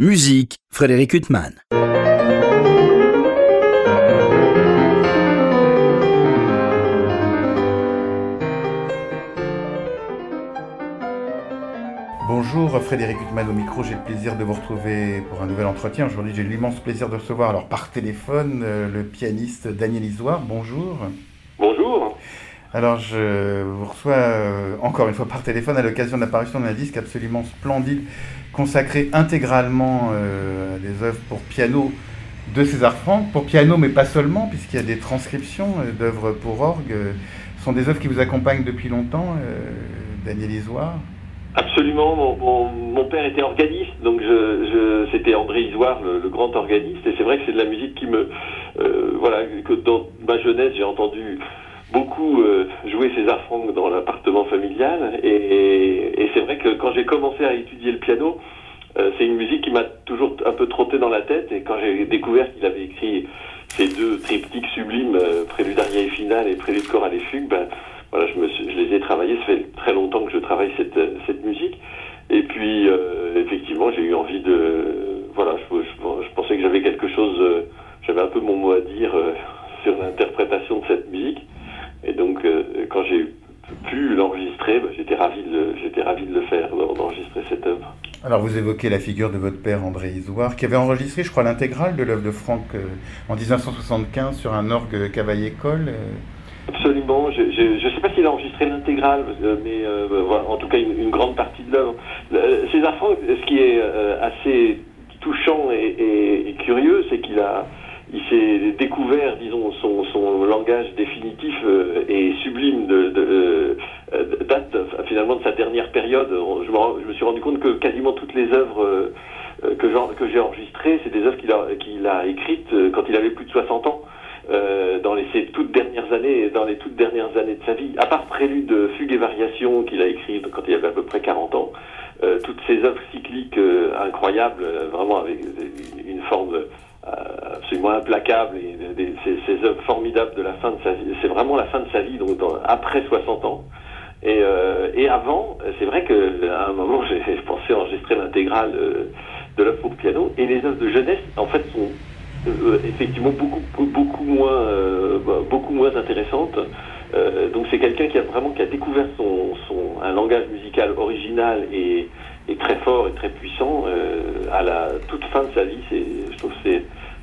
Musique, Frédéric Huttman. Bonjour Frédéric Huttman au micro, j'ai le plaisir de vous retrouver pour un nouvel entretien. Aujourd'hui j'ai l'immense plaisir de recevoir alors par téléphone euh, le pianiste Daniel Isoire. Bonjour. Bonjour. Alors je vous reçois euh, encore une fois par téléphone à l'occasion de l'apparition d'un disque absolument splendide consacré intégralement euh, à des œuvres pour piano de César Franck, pour piano mais pas seulement puisqu'il y a des transcriptions d'œuvres pour orgue. Ce sont des œuvres qui vous accompagnent depuis longtemps, Daniel Isoire. Absolument, mon, père était organiste, donc c'était André Isoire, le, grand organiste, et c'est vrai que c'est de la musique qui me, euh, voilà, que dans ma jeunesse j'ai entendu beaucoup euh, jouer César Franck dans l'appartement familial, et, c'est vrai que quand j'ai commencé à étudier le piano, euh, c'est une musique qui m'a toujours un peu trotté dans la tête, et quand j'ai découvert qu'il avait écrit ces deux triptyques sublimes, Prélude Aria et Finale et Prélude Chorale et Fugue, ben, voilà, je, me je les ai travaillés. Ça fait très longtemps que je travaille cette, cette musique. Et puis, euh, effectivement, j'ai eu envie de. Voilà, je, je, pensais que j'avais quelque chose. Euh, j'avais un peu mon mot à dire euh, sur l'interprétation de cette musique. Et donc, quand j'ai pu l'enregistrer, bah, j'étais ravi de, j'étais ravi de le faire, d'enregistrer cette œuvre. Alors, vous évoquez la figure de votre père André Isoire, qui avait enregistré, je crois, l'intégrale de l'œuvre de Franck en 1975 sur un orgue Cavaillé-Coll. Absolument. Je ne sais pas s'il a enregistré l'intégrale, euh, mais euh, en tout cas une, grande partie de l'œuvre. Euh, César Franck, ce qui est assez touchant et, curieux, c'est qu'il a, il s'est découvert, disons, son, langage définitif et sublime de, de date finalement de sa dernière période. Je me, suis rendu compte que quasiment toutes les œuvres que j'ai enregistrées, c'est des œuvres qu'il a, a écrites quand il avait plus de 60 ans. Euh, dans les toutes dernières années, dans les toutes dernières années de sa vie, à part Prélude, Fugue et Variation qu'il a écrit quand il avait à peu près 40 ans, euh, toutes ces œuvres cycliques euh, incroyables, vraiment avec une forme absolument implacable et ces, ces, œuvres formidables de la fin de sa vie. C'est vraiment la fin de sa vie, donc après 60 ans. Et, et avant, c'est vrai qu'à un moment, j'ai pensé enregistrer l'intégrale de l'œuvre pour piano, et les œuvres de jeunesse, en fait, sont euh, effectivement beaucoup beaucoup moins euh, beaucoup moins intéressante. Euh, donc c'est quelqu'un qui a vraiment qui a découvert son, son un langage musical original et, et très fort et très puissant à la toute fin de sa vie. Je trouve c'est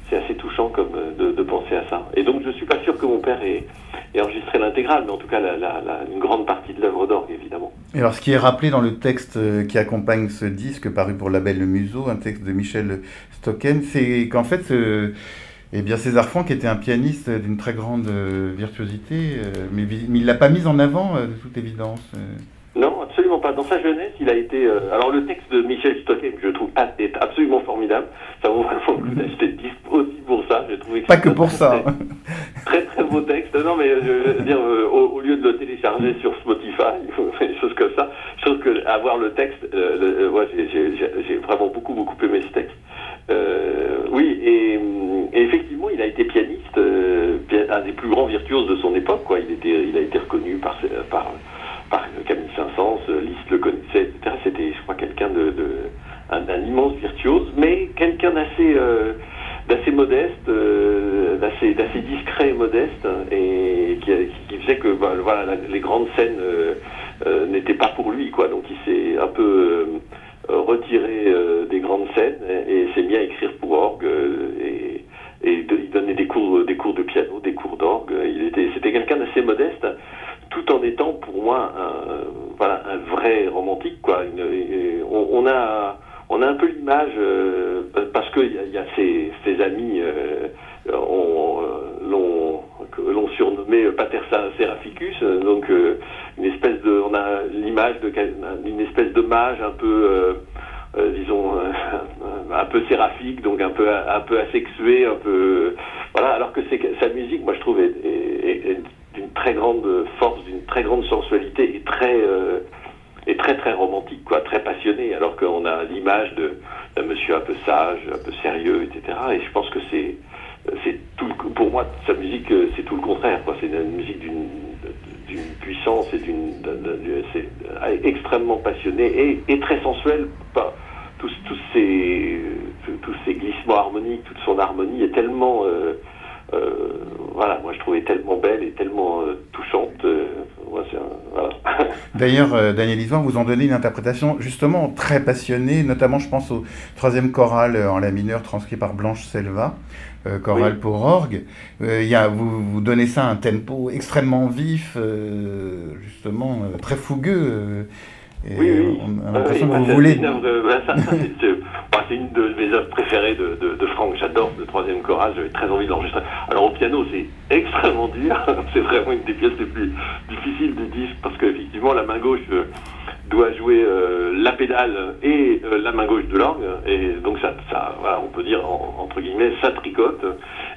c'est assez touchant comme de, de, penser à ça. Et donc je suis pas sûr que mon père ait, enregistré l'intégrale, mais en tout cas une grande partie de l'œuvre d'orgue évidemment. Et alors ce qui est rappelé dans le texte qui accompagne ce disque paru pour label Le Museau, un texte de Michel Stocken, c'est qu'en fait eh bien, César Franck était un pianiste d'une très grande euh, virtuosité, euh, mais, il ne l'a pas mis en avant, euh, de toute évidence. Non, absolument pas. Dans sa jeunesse, il a été. alors, le texte de Michel Stocken, je trouve, est absolument formidable. Ça vaut vraiment le coup d'acheter le disque aussi pour ça. J'ai trouvé pas que pour ça. Très, très beau texte. Non, mais je veux dire, au, lieu de le télécharger sur Spotify, des choses comme ça, je trouve que avoir le texte, ouais, j'ai vraiment beaucoup, beaucoup aimé ce texte. oui, et et effectivement, il a été pianiste, euh, un des plus grands virtuoses de son époque. Quoi. Il, était, il a été reconnu par, par voilà, les grandes scènes Daniel Isoire, vous en donnez une interprétation justement très passionnée, notamment je pense au troisième choral en la mineure transcrit par Blanche Selva. Euh, chorale pour orgue. Euh, y a, vous, vous donnez ça un tempo extrêmement vif, euh, justement très fougueux. Et oui, oui. On a l'impression que vous voulez. C'est une de mes œuvres préférées de, de, de Franck. J'adore le troisième chorale. J'avais très envie de l'enregistrer. Alors au piano, c'est extrêmement dur. c'est vraiment une des pièces les plus difficiles du disque parce qu'effectivement, la main gauche doit jouer euh, la pédale et euh, la main gauche de l'orgue. Et donc ça, ça voilà, on peut dire entre guillemets ça tricote.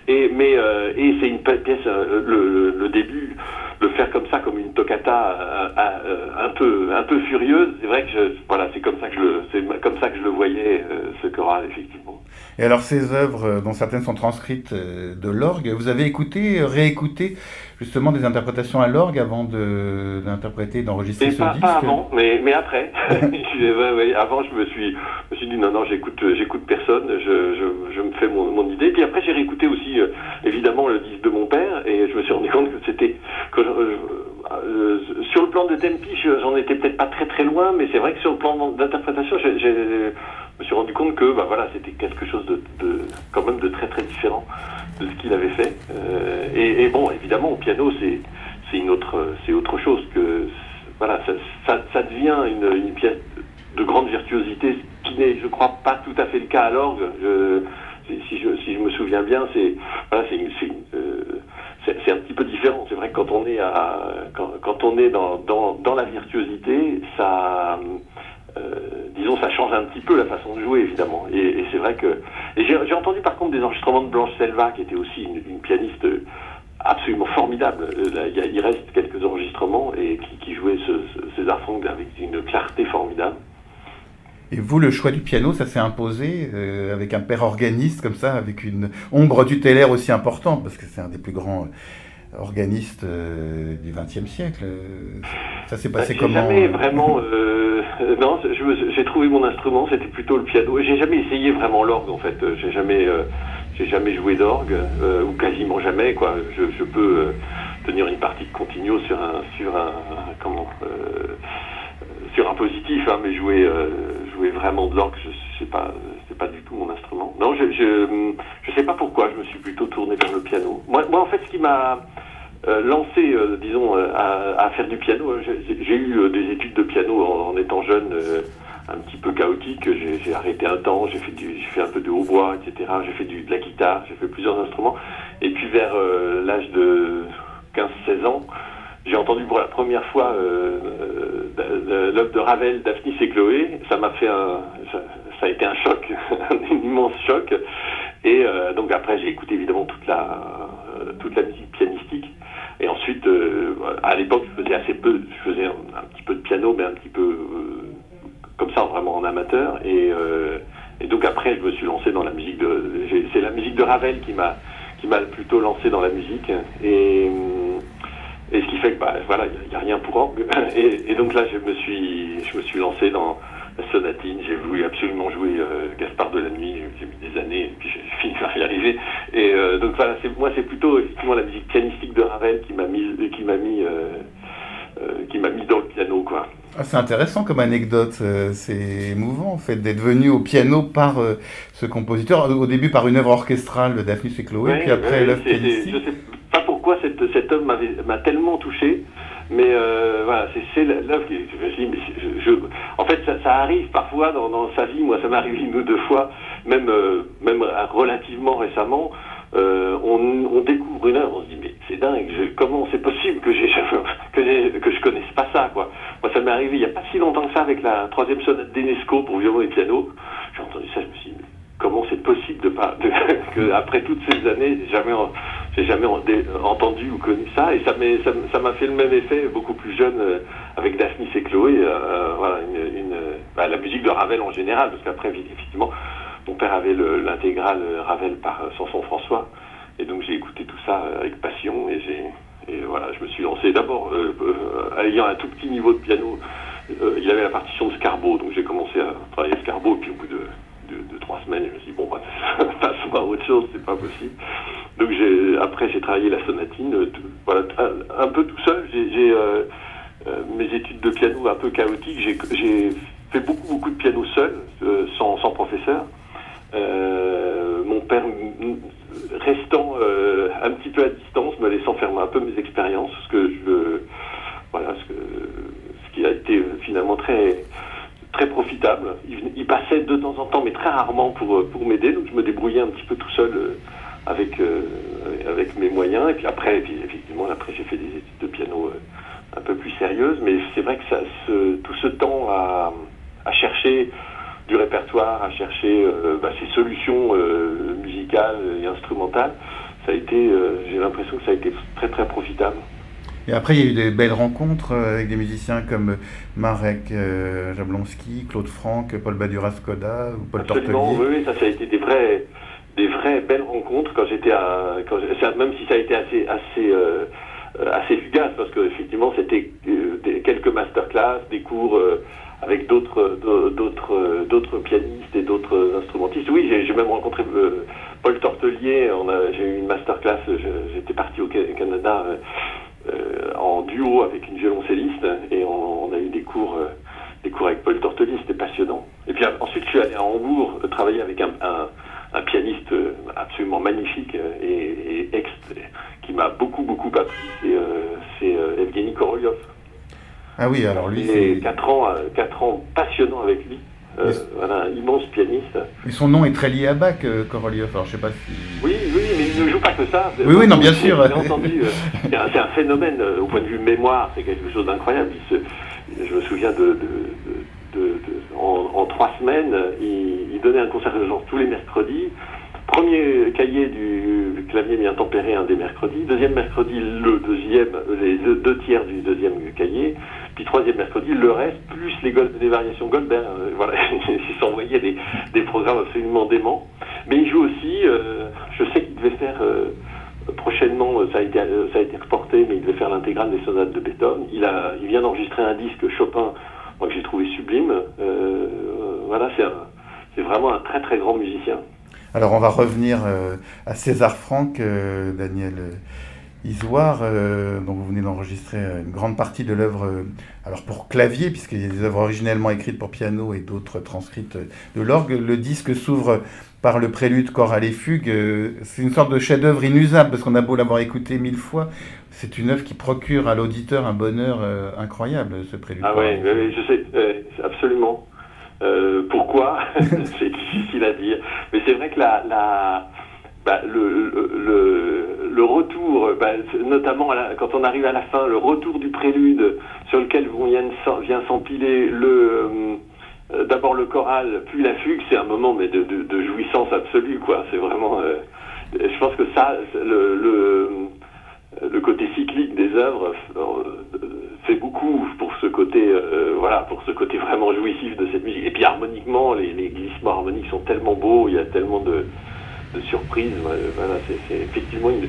Et mais euh, et c'est une pièce le, le, début le faire comme ça comme une toccata un peu un peu furieuse. C'est vrai que je, voilà c'est comme ça que je c'est comme ça que je le voyais ce choral effectivement et alors ces œuvres dont certaines sont transcrites de l'orgue vous avez écouté réécouté justement des interprétations à l'orgue avant d'interpréter, d'enregistrer ce pas, disque? Pas avant, mais, mais après. avant, je me suis, me suis dit non, non, j'écoute, j'écoute personne, je, je, je, me fais mon, mon idée. Puis après, j'ai réécouté aussi, euh, évidemment, le disque de mon père, et je me suis rendu compte que c'était. que euh, sur le plan de tempi, j'en étais peut-être pas très très loin, mais c'est vrai que sur le plan d'interprétation, je me suis rendu compte que bah, voilà, c'était quelque chose de, de, quand même de très très différent de ce qu'il avait fait. Euh, et, et, bon, évidemment, au piano, c'est une autre c'est autre chose que voilà, ça, ça, ça devient une, une, pièce de grande virtuosité, ce qui n'est, je crois, pas tout à fait le cas à l'orgue. Si je, si je me souviens bien, c'est voilà, c'est euh, c'est un petit peu différent. C'est vrai que quand on est à quand, quand on est dans, dans, dans la virtuosité, ça change un petit peu la façon de jouer, évidemment. Et, c'est vrai que. Et j'ai entendu par contre des enregistrements de Blanche Selva, qui était aussi une, pianiste absolument formidable. Euh, il, reste quelques enregistrements et qui, jouait ce, ce, César Franck avec une clarté formidable. Et vous, le choix du piano, ça s'est imposé euh, avec un père organiste comme ça, avec une ombre tutélaire aussi importante, parce que c'est un des plus grands organiste euh, du XXe siècle. Ça s'est passé bah, comment jamais vraiment. Euh, non, j'ai trouvé mon instrument, c'était plutôt le piano. J'ai jamais essayé vraiment l'orgue en fait. J'ai jamais, euh, jamais joué d'orgue ou quasiment jamais quoi. Je, je peux tenir une partie de continuo sur un, sur un, comment, sur un positif, hein, mais jouer, jouer vraiment de l'orgue, je, sais pas, c'est pas du tout mon instrument. Non, je, je, je sais pas pourquoi. Je me suis plutôt tourné vers le piano. Moi, moi en fait, ce qui m'a euh, lancé, euh, disons, euh, à, faire du piano. J'ai eu des études de piano en, étant jeune, un petit peu chaotique. J'ai arrêté un temps, j'ai fait, fait un peu de hautbois, etc. J'ai fait du, de la guitare, j'ai fait plusieurs instruments. Et puis vers l'âge de 15-16 ans, j'ai entendu pour la première fois l'œuvre de Ravel, Daphnis et Chloé. Ça m'a fait un, ça, ça, a été un choc, un immense choc. Et donc après, j'ai écouté évidemment toute la toute la musique pianistique. Et ensuite, euh, à l'époque, je faisais assez peu, je faisais un, petit peu de piano, mais un petit peu euh, comme ça, vraiment en amateur. Et, euh, et, donc après, je me suis lancé dans la musique de. C'est la musique de Ravel qui m'a qui m'a plutôt lancé dans la musique. Et, et ce qui fait que bah, voilà, il n'y a, rien pour orgue. Et, et, donc là, je me suis je me suis lancé dans sonatine, j'ai voulu absolument jouer euh, Gaspard de la nuit, j'ai mis des années, et puis j'ai fini par y arriver. Et euh, donc voilà, moi c'est plutôt effectivement la musique pianistique de Ravel qui m'a mis, qui m'a mis, euh, qui m'a mis dans le piano, quoi. Ah, c'est intéressant comme anecdote, c'est émouvant en fait d'être venu au piano par ce compositeur, au début par une œuvre orchestrale de Daphnis et Chloé, puis après l'œuvre pianistique. Pourquoi cette, cet homme m'a tellement touché. Mais euh, voilà, c'est l'œuvre qui. Je, je, je, en fait, ça, arrive parfois dans, sa vie. Moi, ça m'est arrivé une ou deux fois, même, euh, même relativement récemment. Euh, on, découvre une œuvre, on se dit mais c'est dingue, comment c'est possible que que, que je connaisse pas ça quoi. Moi ça m'est arrivé il y a pas si longtemps que ça avec la troisième sonate d'Enesco pour violon et piano. J'ai entendu ça, je me suis dit comment c'est possible de pas que après toutes ces années jamais j'ai jamais entendu ou connu ça et ça m'a fait le même effet beaucoup plus jeune euh, avec Daphnis et Chloé euh, euh, voilà bah, la musique de Ravel en général parce qu'après effectivement mon père avait l'intégrale Ravel par Sanson François et donc j'ai écouté tout ça avec passion et voilà je me suis lancé d'abord ayant un tout petit niveau de piano il avait la partition de Scarbo donc j'ai commencé à travailler Scarbo et puis au bout de, de, trois semaines je me suis dit bon bah voir autre chose, c'est pas possible. Donc après j'ai travaillé la sonatine, voilà, un, peu tout seul. J'ai, mes études de piano un peu chaotiques. J'ai, fait beaucoup beaucoup de piano seul, sans, sans professeur. mon père restant un petit peu à distance, me laissant faire un peu mes expériences, ce que voilà, ce qui a été finalement très très profitable. Il, passait de temps en temps, mais très rarement pour, pour m'aider, donc je me débrouillais un petit peu tout seul euh, avec, euh, avec mes moyens. Et puis après, effectivement, après j'ai fait des études de piano euh, un peu plus sérieuses, mais c'est vrai que ça, tout ce temps à, à, chercher du répertoire, à chercher bah, ces solutions musicales et instrumentales, ça a été, j'ai l'impression que ça a été très très profitable. Et après, il y a eu des belles rencontres euh, avec des musiciens comme Marek euh, Jablonski, Claude Franck, Paul Badura-Skoda ou Paul Absolument, Oui, oui, ça, ça a été des vraies, des vraies belles rencontres quand j'étais à, quand, même si ça a été assez, assez, euh, assez fugace parce qu'effectivement c'était quelques masterclass, des cours avec d'autres, d'autres, d'autres pianistes et d'autres instrumentistes. Oui, j'ai, même rencontré Paul Tortelier. J'ai eu une masterclass. j'étais parti au Canada euh, en duo avec une violoncelliste et on, a eu des cours, euh, des cours avec Paul Tortoli, c'était passionnant. Et puis ensuite je suis allé à Hambourg euh, travailler avec un, un, pianiste absolument magnifique et, ex qui m'a beaucoup beaucoup appris, c'est Evgeny Korolyov. Ah oui, alors lui. c'est 4 ans, 4 ans passionnants avec lui. Euh, voilà, un immense pianiste. Et son nom est très lié à Bach, euh, Korolev, alors je sais pas si... Oui, oui, mais il ne joue pas que ça. Oui, oui, non, bien sûr. entendu, euh, c'est un phénomène au point de vue mémoire, c'est quelque chose d'incroyable. Je me souviens de, en, trois semaines, il, donnait un concert de genre tous les mercredis. Premier cahier du clavier bien tempéré un des mercredis. Deuxième mercredi, le deuxième, les deux tiers du deuxième cahier. Puis troisième mercredi, le reste, plus les, variations Goldberg. Euh, voilà, il s'envoyait des, des programmes absolument déments. Mais il joue aussi, euh, je sais qu'il devait faire, euh, prochainement, ça a, été, ça a été reporté, mais il devait faire l'intégrale des sonates de Beethoven. Il, a, il vient d'enregistrer un disque Chopin, moi que j'ai trouvé sublime. voilà, c'est vraiment un très très grand musicien. Alors on va revenir à César Franck, Daniel. Isoire, euh, donc vous venez d'enregistrer une grande partie de l'œuvre, euh, alors pour clavier, puisqu'il y a des œuvres originellement écrites pour piano et d'autres transcrites de l'orgue. Le disque s'ouvre par le prélude chorale et fugue. Euh, c'est une sorte de chef-d'œuvre inusable, parce qu'on a beau l'avoir écouté mille fois, c'est une œuvre qui procure à l'auditeur un bonheur incroyable, ce prélude. Ah oui, je sais, absolument. pourquoi? C'est difficile à dire. Mais c'est vrai que la, la bah, le, le, le, retour, bah, notamment quand on arrive à la fin, le retour du prélude sur lequel vient, s'empiler le euh, d'abord le choral, puis la fugue, c'est un moment mais de, de, jouissance absolue, quoi. C'est vraiment, euh, je pense que ça, le, le, le côté cyclique des œuvres euh, fait beaucoup pour ce côté, voilà, pour ce côté vraiment jouissif de cette musique. Et puis harmoniquement, les, les glissements harmoniques sont tellement beaux, il y a tellement de de surprise. Voilà, c'est effectivement une,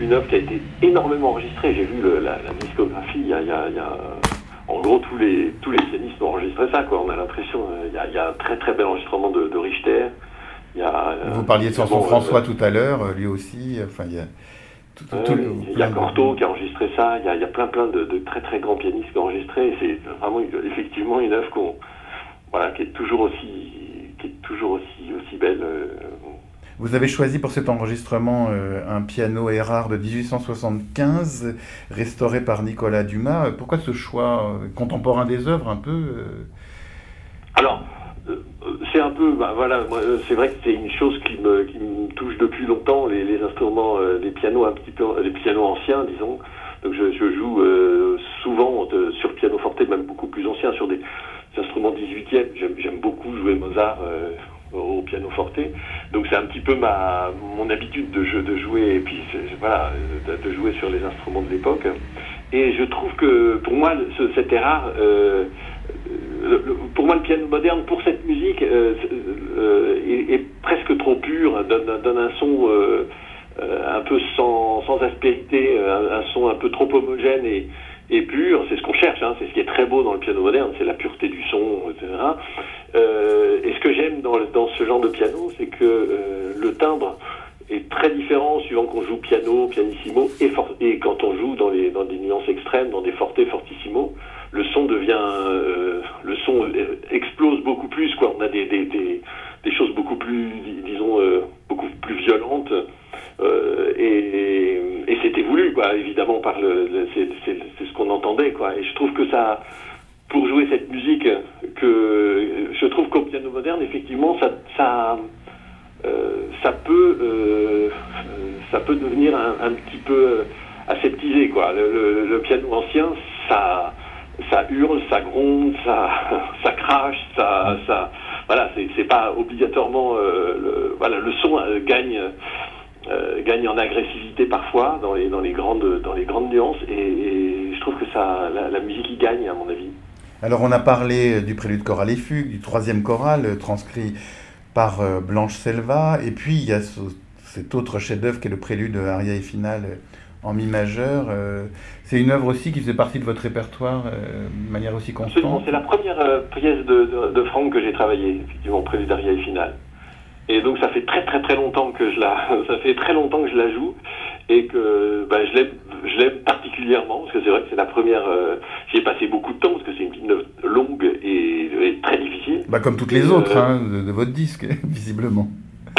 une, œuvre qui a été énormément enregistrée. J'ai vu la, discographie, il y, a, il, y a, en gros tous les tous les pianistes ont enregistré ça. Quoi. On a l'impression, euh, il y a, il y a un très très bel enregistrement de, de Richter. Il y a, euh, Vous parliez de Sanson François tout à l'heure, lui aussi. Enfin, il y a tout, il y a Cortot qui a enregistré ça. Il y a, il y a plein plein de, de, très très grands pianistes qui ont enregistré. C'est vraiment effectivement une œuvre qu'on voilà qui est toujours aussi qui est toujours aussi aussi belle. Vous avez choisi pour cet enregistrement euh, un piano Erard de 1875, restauré par Nicolas Dumas. Pourquoi ce choix euh, contemporain des œuvres un peu euh Alors, c'est un peu, bah, voilà, c'est vrai que c'est une chose qui me, touche depuis longtemps, les, instruments, les pianos un petit peu, les pianos anciens, disons. Donc je, joue souvent sur piano forte, même beaucoup plus ancien, sur des, instruments 18e. J'aime beaucoup jouer Mozart au piano forte. Donc c'est un petit peu ma mon habitude de, jeu, de jouer et puis voilà de, jouer sur les instruments de l'époque. Et je trouve que pour moi ce, cet erreur, euh, pour moi le piano moderne pour cette musique euh, euh, est, presque trop pur, donne, un son un peu sans, sans aspérité, un, son un peu trop homogène et et pur, c'est ce qu'on cherche, hein, c'est ce qui est très beau dans le piano moderne, c'est la pureté du son, etc. Euh, et ce que j'aime dans, dans, ce genre de piano, c'est que euh, le timbre qu'on joue piano, pianissimo, et, et quand on joue dans, les, dans des nuances extrêmes, dans des forte, fortissimo, le son devient, euh, le son explose beaucoup plus. Quoi. On a des, des, des, des choses beaucoup plus, disons, euh, beaucoup plus violentes. Euh, et, c'était voulu, quoi, évidemment, par le, c'est, ce qu'on entendait. Quoi. Et je trouve que ça, pour jouer cette musique, que je trouve qu'au piano moderne, effectivement, ça, ça, ça peut, ça peut devenir un, un petit peu aseptisé. Quoi. Le, le, piano ancien, ça, ça hurle, ça gronde, ça, ça crache, ça, ça voilà, c'est pas obligatoirement euh, le, voilà, le son euh, gagne. Euh, gagne en agressivité parfois dans les, dans les, grandes, dans les grandes nuances et, je trouve que ça, la, musique y gagne à mon avis. Alors on a parlé du prélude choral et fugue, du troisième choral transcrit par Blanche Selva et puis il y a cet autre chef-d'œuvre qui est le prélude aria et finale en mi majeur. Euh, c'est une œuvre aussi qui faisait partie de votre répertoire euh, de manière aussi constante. C'est la première euh, pièce de, de, Franck que j'ai travaillée, effectivement, Préludaria et Finale. Et donc ça fait très très très longtemps que je la, ça fait très longtemps que je la joue et que bah, je l'aime, je l'aime particulièrement parce que c'est vrai que c'est la première. j'y ai passé beaucoup de temps parce que c'est une œuvre longue et, très difficile. Bah comme toutes les autres hein, de, votre disque, visiblement.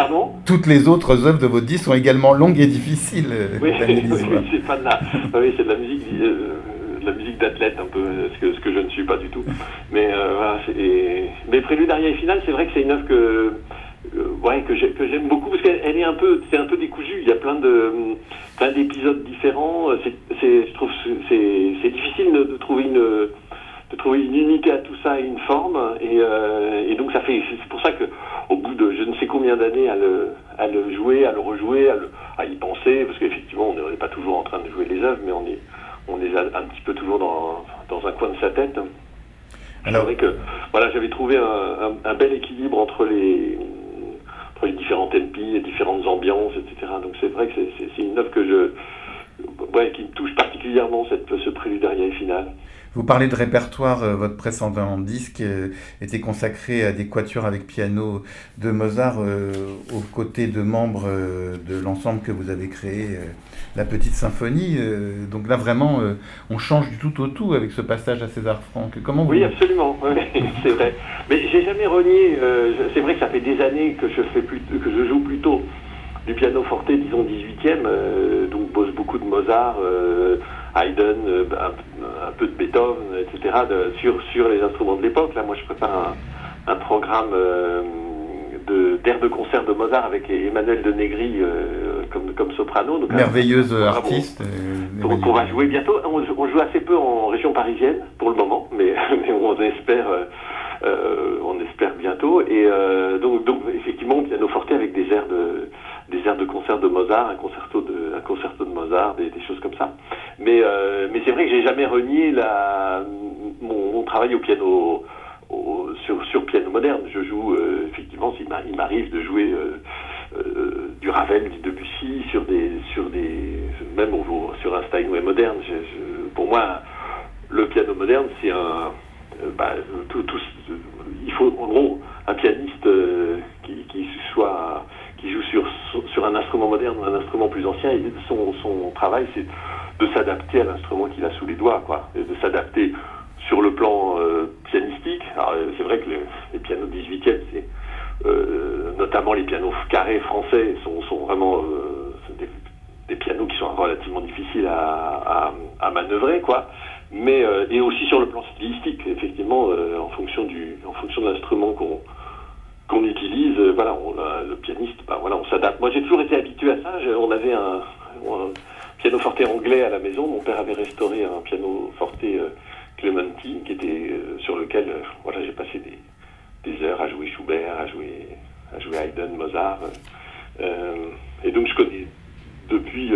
Pardon Toutes les autres œuvres de votre disque sont également longues et difficiles. Oui, c'est pas de la, oui, c'est de la musique, euh, la musique d'athlète un peu, ce que, ce que je ne suis pas du tout. Mais euh, voilà, et... mais Prélude, Aria et Finale, c'est vrai que c'est une œuvre que euh, ouais, que j'aime beaucoup parce qu'elle est un peu, c'est un peu décousu. Il y a plein de, plein d'épisodes différents. C'est, je trouve, c'est, difficile de, de, trouver une, de trouver une unité à tout ça et une forme. Et, euh, et donc ça fait, c'est pour ça que au bout de je ne sais combien d'années à le, à le jouer, à le rejouer, à, le, à y penser, parce qu'effectivement on n'est pas toujours en train de jouer les œuvres, mais on est, on les a un petit peu toujours dans, dans un coin de sa tête. Alors vrai que voilà, j'avais trouvé un, un, bel équilibre entre les, entre les différents tempis, les différentes ambiances, etc. Donc c'est vrai que c'est une œuvre que je, ouais, qui me touche particulièrement cette, ce prélude et finale. Vous parlez de répertoire, euh, votre précédent disque euh, était consacré à des quatuors avec piano de Mozart euh, aux côtés de membres de l'ensemble que vous avez créé, la Petite Symphonie. donc là, vraiment, on change du tout au tout avec ce passage à César Franck. Comment vous... Oui, absolument, c'est vrai. Mais j'ai jamais renié, c'est vrai que ça fait des années que je, fais plus, que je joue plutôt du piano forte, disons 18e, donc beaucoup de Mozart. Haydn, euh, un, peu de Beethoven, etc., sur, sur les instruments de l'époque. Là, moi, je prépare un, programme euh, d'air de, concert de Mozart avec Emmanuel de Negri euh, comme, comme soprano. Donc, Merveilleuse artiste. Donc, on va jouer bientôt. On, joue assez peu en région parisienne pour le moment, mais, on espère. on espère bientôt et donc, donc effectivement piano forte avec des airs de des airs de concert de Mozart, un concerto de, un concerto de Mozart, des, choses comme ça. Mais, euh, mais c'est vrai que j'ai jamais renié mon, travail au piano, sur, piano moderne. Je joue, euh, effectivement, il m'arrive de jouer euh, du Ravel, du Debussy, sur des, sur des, même sur un Steinway moderne. pour moi, le piano moderne, c'est un, bah, tout, il faut en gros un pianiste qui soit qui joue sur, un instrument moderne ou un instrument plus ancien, son, travail, c'est de s'adapter à l'instrument qu'il a sous les doigts, quoi, et de s'adapter sur le plan euh, pianistique. Euh, c'est vrai que les, pianos 18e, c'est euh, notamment les pianos carrés français, sont, vraiment des, pianos qui sont relativement difficiles à manœuvrer, quoi. Mais et aussi sur le plan stylistique, effectivement, en fonction du, en fonction de l'instrument qu'on qu'on utilise, euh, voilà, on, le pianiste, ben voilà, on s'adapte. Moi, j'ai toujours été habitué à ça. on avait un, piano forte anglais à la maison. Mon père avait restauré un piano forte euh, qui était euh, sur lequel, voilà, j'ai passé des, heures à jouer Schubert, à jouer, à jouer Haydn, Mozart. et donc, je connais depuis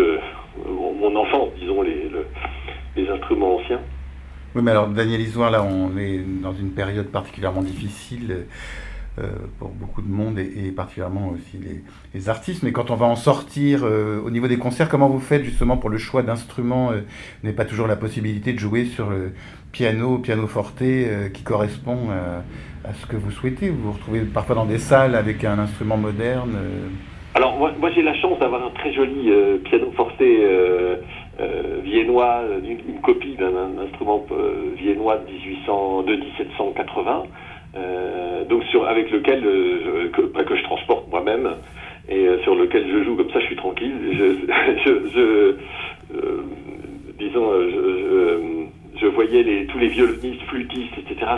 mon enfance, disons, les, instruments anciens. Oui, mais alors, Daniel Isoire, là, on est dans une période particulièrement difficile. Euh, pour beaucoup de monde et, particulièrement aussi les, artistes. Mais quand on va en sortir euh, au niveau des concerts, comment vous faites justement pour le choix d'instruments euh, Vous n'avez pas toujours la possibilité de jouer sur le piano, piano forte qui correspond à ce que vous souhaitez? Vous vous retrouvez parfois dans des salles avec un instrument moderne. Alors moi, j'ai la chance d'avoir un très joli euh, piano euh, viennois, une, copie d'un instrument viennois de, 1800, de 1780, euh, donc sur, avec lequel euh, que, que je transporte moi-même et euh, sur lequel je joue comme ça je suis tranquille. Je, euh, disons, euh, je, voyais tous les violonistes, flûtistes, etc.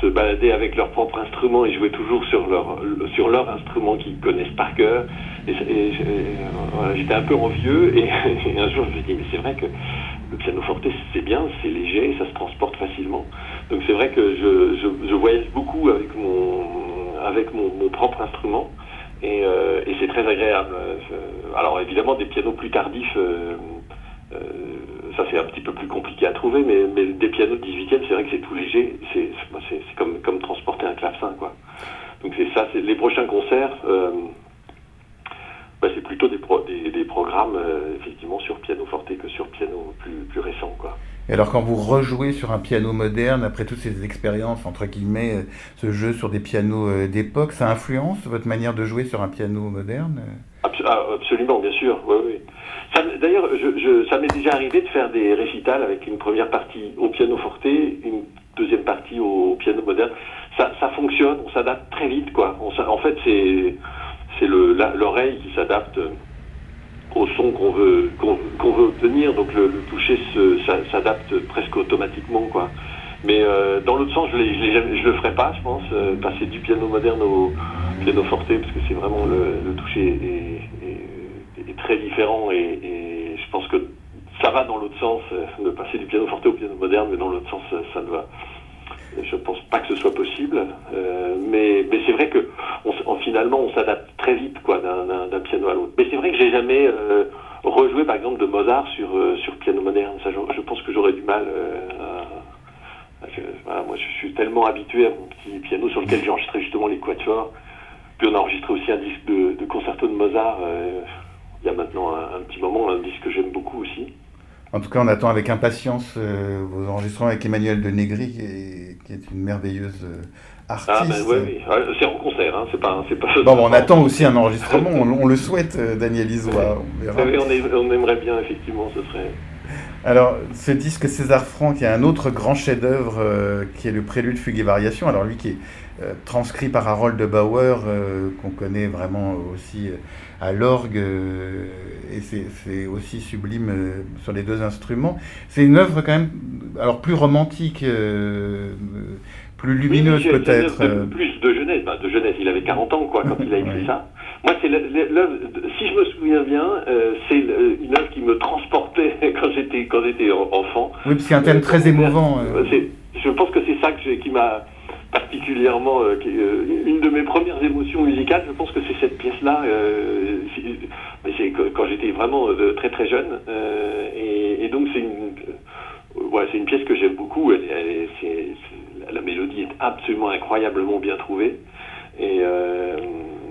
se, balader avec leur propre instrument et jouer toujours sur leur instrument qu'ils connaissent par cœur. J'étais un peu envieux et, et un jour je me suis dit mais c'est vrai que le piano forte c'est bien, c'est léger, ça se transporte facilement. Donc c'est vrai que je, voyage beaucoup avec mon propre instrument et, euh, et c'est très agréable. Alors évidemment des pianos plus tardifs. Euh, euh, ça c'est un petit peu plus compliqué à trouver, mais, des pianos de 18e, c'est vrai que c'est tout léger, c'est comme, transporter un clavecin, quoi. Donc c'est ça, les prochains concerts, euh, plutôt des, pro, des, des programmes euh, effectivement sur piano forte que sur piano plus, plus récent, quoi. Et alors quand vous rejouez sur un piano moderne, après toutes ces expériences, entre guillemets, ce jeu sur des pianos euh, d'époque, ça influence votre manière de jouer sur un piano moderne ah, Absolument, bien sûr, oui, oui. D'ailleurs, je, je, ça m'est déjà arrivé de faire des récitals avec une première partie au piano forte, une deuxième partie au piano moderne. Ça, ça fonctionne, on s'adapte très vite, quoi. On, en fait, c'est c'est l'oreille qui s'adapte au son qu'on veut obtenir, donc le, toucher s'adapte presque automatiquement, quoi. Mais euh, dans l'autre sens, je, je le ferai pas, je pense, euh, passer du piano moderne au piano forte, parce que c'est vraiment le, toucher est, très différent et, je pense que ça va dans l'autre sens, euh, de passer du piano forte au piano moderne, mais dans l'autre sens, ça ne va. Je pense pas que ce soit possible, euh, mais, c'est vrai que finalement on s'adapte très vite quoi d'un piano à l'autre. Mais c'est vrai que j'ai jamais euh, rejoué par exemple de Mozart sur sur piano moderne. Je, pense que j'aurais du mal à, voilà, moi, je suis tellement habitué à mon petit piano sur lequel j'ai enregistré justement les quatuors. Puis on a enregistré aussi un disque de, concerto de Mozart euh, il y a maintenant un, petit moment, un disque que j'aime beaucoup aussi. En tout cas, on attend avec impatience euh, vos enregistrements avec Emmanuel de Negri, qui est, qui est une merveilleuse artiste. Ah ben oui, oui. Ah, c'est en concert, hein. c'est pas, c'est pas. Bon, on attend aussi un enregistrement, on, on, le souhaite, euh, Daniel Isois. On, verra. Oui, on, est, on aimerait bien, effectivement, ce serait. Alors, ce disque César Franck, il y a un autre grand chef-d'œuvre euh, qui est le Prélude, Fugue et Variation. Alors, lui qui est euh, transcrit par Harold de Bauer, euh, qu'on connaît vraiment aussi à l'orgue, euh, et c'est aussi sublime sur les deux instruments. C'est une œuvre quand même, alors plus romantique, plus lumineuse oui, peut-être. Plus de jeunesse, bah, de jeunesse, il avait 40 ans quoi, quand il a écrit oui. ça. Moi, c'est l'œuvre, si je me souviens bien, euh, c'est une œuvre qui me transportait quand j'étais quand j'étais enfant. Oui, parce a un thème euh, très émouvant. Euh... Je pense que c'est ça que qui m'a particulièrement euh, qui, une de mes premières émotions musicales. Je pense que c'est cette pièce-là. Euh, c'est quand j'étais vraiment très très jeune, et, et, donc c'est une ouais, c'est une pièce que j'aime beaucoup. Elle, elle, c'est, la mélodie est absolument incroyablement bien trouvée. Et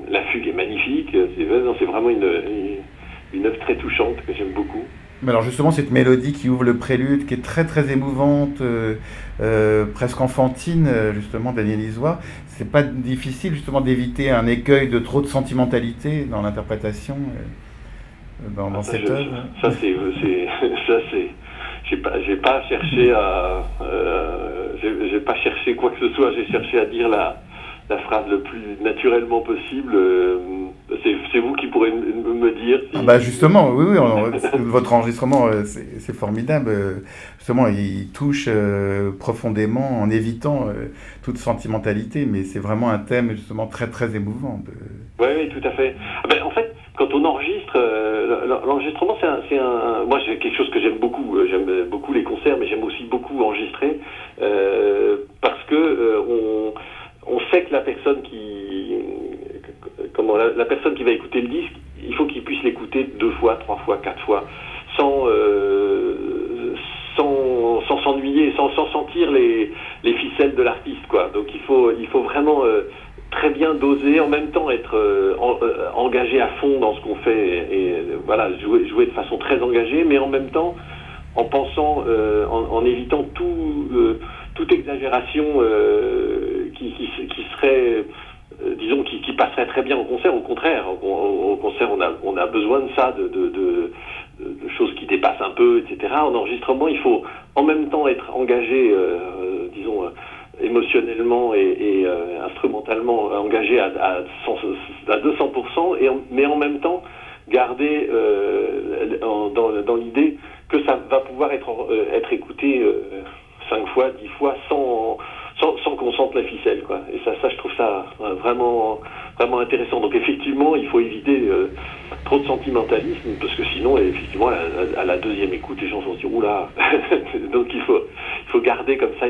la fugue est magnifique. C'est vraiment une, œuvre très touchante que j'aime beaucoup. Mais alors justement, cette mélodie qui ouvre le prélude, qui est très très émouvante, euh, euh, presque enfantine, justement, Daniel Isois, c'est pas difficile justement d'éviter un écueil de trop de sentimentalité dans l'interprétation, euh, dans, dans ah, cette œuvre. Ça c'est, ça c'est, j'ai pas, j'ai pas cherché à, j'ai pas cherché quoi que ce soit, j'ai cherché à dire la la phrase le plus naturellement possible. Euh, c'est vous qui pourrez me dire. Si... Ah bah justement, oui, oui, on, votre enregistrement, euh, c'est formidable. Justement, il touche euh, profondément en évitant euh, toute sentimentalité, mais c'est vraiment un thème justement très très émouvant. De... Oui, oui, tout à fait. Ah ben, en fait, quand on enregistre, euh, l'enregistrement, c'est un, un, moi, c'est quelque chose que j'aime beaucoup. J'aime beaucoup les concerts, mais j'aime aussi beaucoup enregistrer parce que on on sait que la personne qui va écouter le disque, il faut qu'il puisse l'écouter deux fois, trois fois, quatre fois, sans euh, s'ennuyer, sans, sans sentir les, les ficelles de l'artiste. Donc il faut vraiment euh, très bien doser, en même temps être euh, en, engagé à fond dans ce qu'on fait et, voilà jouer de façon très engagée, mais en même temps en pensant en, évitant tout toute exagération qui, qui, serait, euh, disons, qui, passerait très bien au concert. Au contraire, au, au, a besoin de ça, de, choses qui dépassent un peu, etc. En enregistrement, il faut en même temps être engagé, euh, disons, émotionnellement et, instrumentalement engagé à, à, 200%, et mais en même temps garder dans, l'idée que ça va pouvoir être, être écouté cinq fois, dix fois sans sans, qu'on sente la ficelle, quoi. Et ça, ça, je trouve ça euh, vraiment, vraiment intéressant. Donc effectivement, il faut éviter euh, trop de sentimentalisme, parce que sinon, effectivement, à, la deuxième écoute, les gens vont se dire oula. Donc il faut, il faut garder comme ça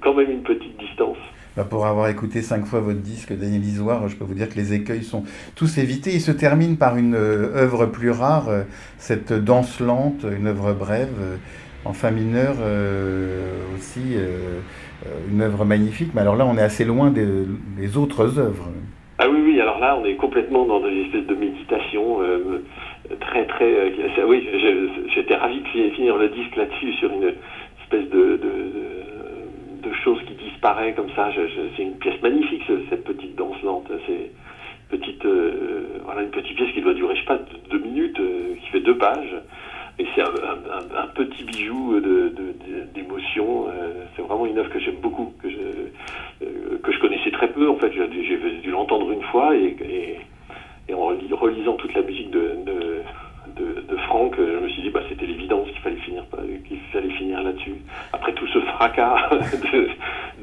quand même une petite distance. Bah, pour avoir écouté cinq fois votre disque, Daniel Isoire, je peux vous dire que les écueils sont tous évités. Il se termine par une euh, œuvre plus rare, cette danse lente, une œuvre brève, en fa mineur aussi. Euh, une œuvre magnifique, mais alors là, on est assez loin des, autres œuvres. Ah oui, oui, alors là, on est complètement dans des espèces de méditation euh, très, très... Euh, oui, j'étais ravi de finir le disque là-dessus, sur une espèce de, de, de, chose qui disparaît comme ça. c'est une pièce magnifique, cette petite danse lente. C'est petite, voilà, une petite pièce qui doit durer, je sais pas, deux minutes, qui fait deux pages. Et c'est un, petit bijou d'émotion. Euh, c'est vraiment une œuvre que j'aime beaucoup, que je, euh, connaissais très peu. En fait, j'ai dû l'entendre une fois et, en relisant toute la musique de, Franck, je me suis dit bah, c'était l'évidence qu'il fallait finir qu'il fallait finir là-dessus. Après tout ce fracas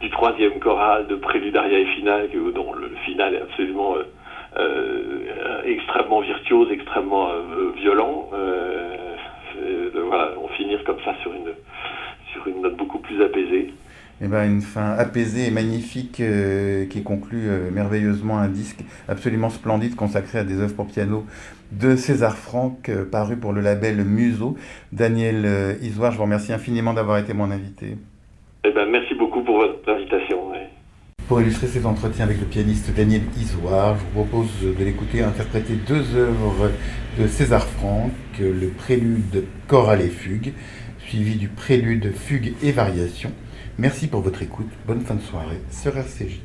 du troisième choral, de préludaria et finale, dont le, final est absolument euh, extrêmement virtuose, extrêmement violent. Euh, voilà, on finir comme ça sur une, sur une note beaucoup plus apaisée. Une fin apaisée et magnifique qui conclut merveilleusement un disque absolument splendide consacré à des œuvres pour piano de César Franck, paru pour le label Museau. Daniel Isoire, je vous remercie infiniment d'avoir été mon invité. Eh ben, merci beaucoup pour votre invitation. Pour illustrer cet entretien avec le pianiste Daniel Isoire, je vous propose de l'écouter interpréter deux œuvres de César Franck, le prélude Chorale et Fugue, suivi du prélude Fugue et Variation. Merci pour votre écoute, bonne fin de soirée sur RCJ.